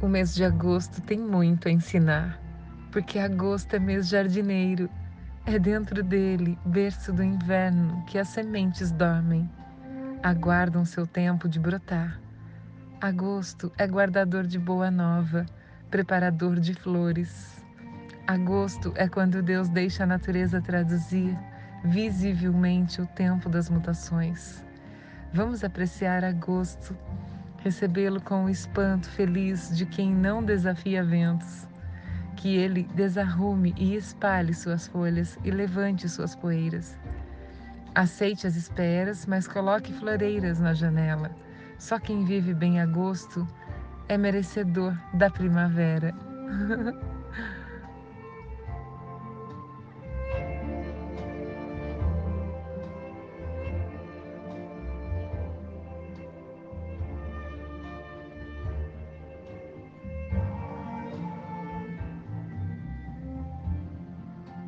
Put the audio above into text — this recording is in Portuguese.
O mês de agosto tem muito a ensinar, porque agosto é mês jardineiro. É dentro dele, berço do inverno, que as sementes dormem, aguardam seu tempo de brotar. Agosto é guardador de boa nova, preparador de flores. Agosto é quando Deus deixa a natureza traduzir visivelmente o tempo das mutações. Vamos apreciar agosto recebê-lo com o espanto feliz de quem não desafia ventos. Que ele desarrume e espalhe suas folhas e levante suas poeiras. Aceite as esperas, mas coloque floreiras na janela. Só quem vive bem agosto é merecedor da primavera.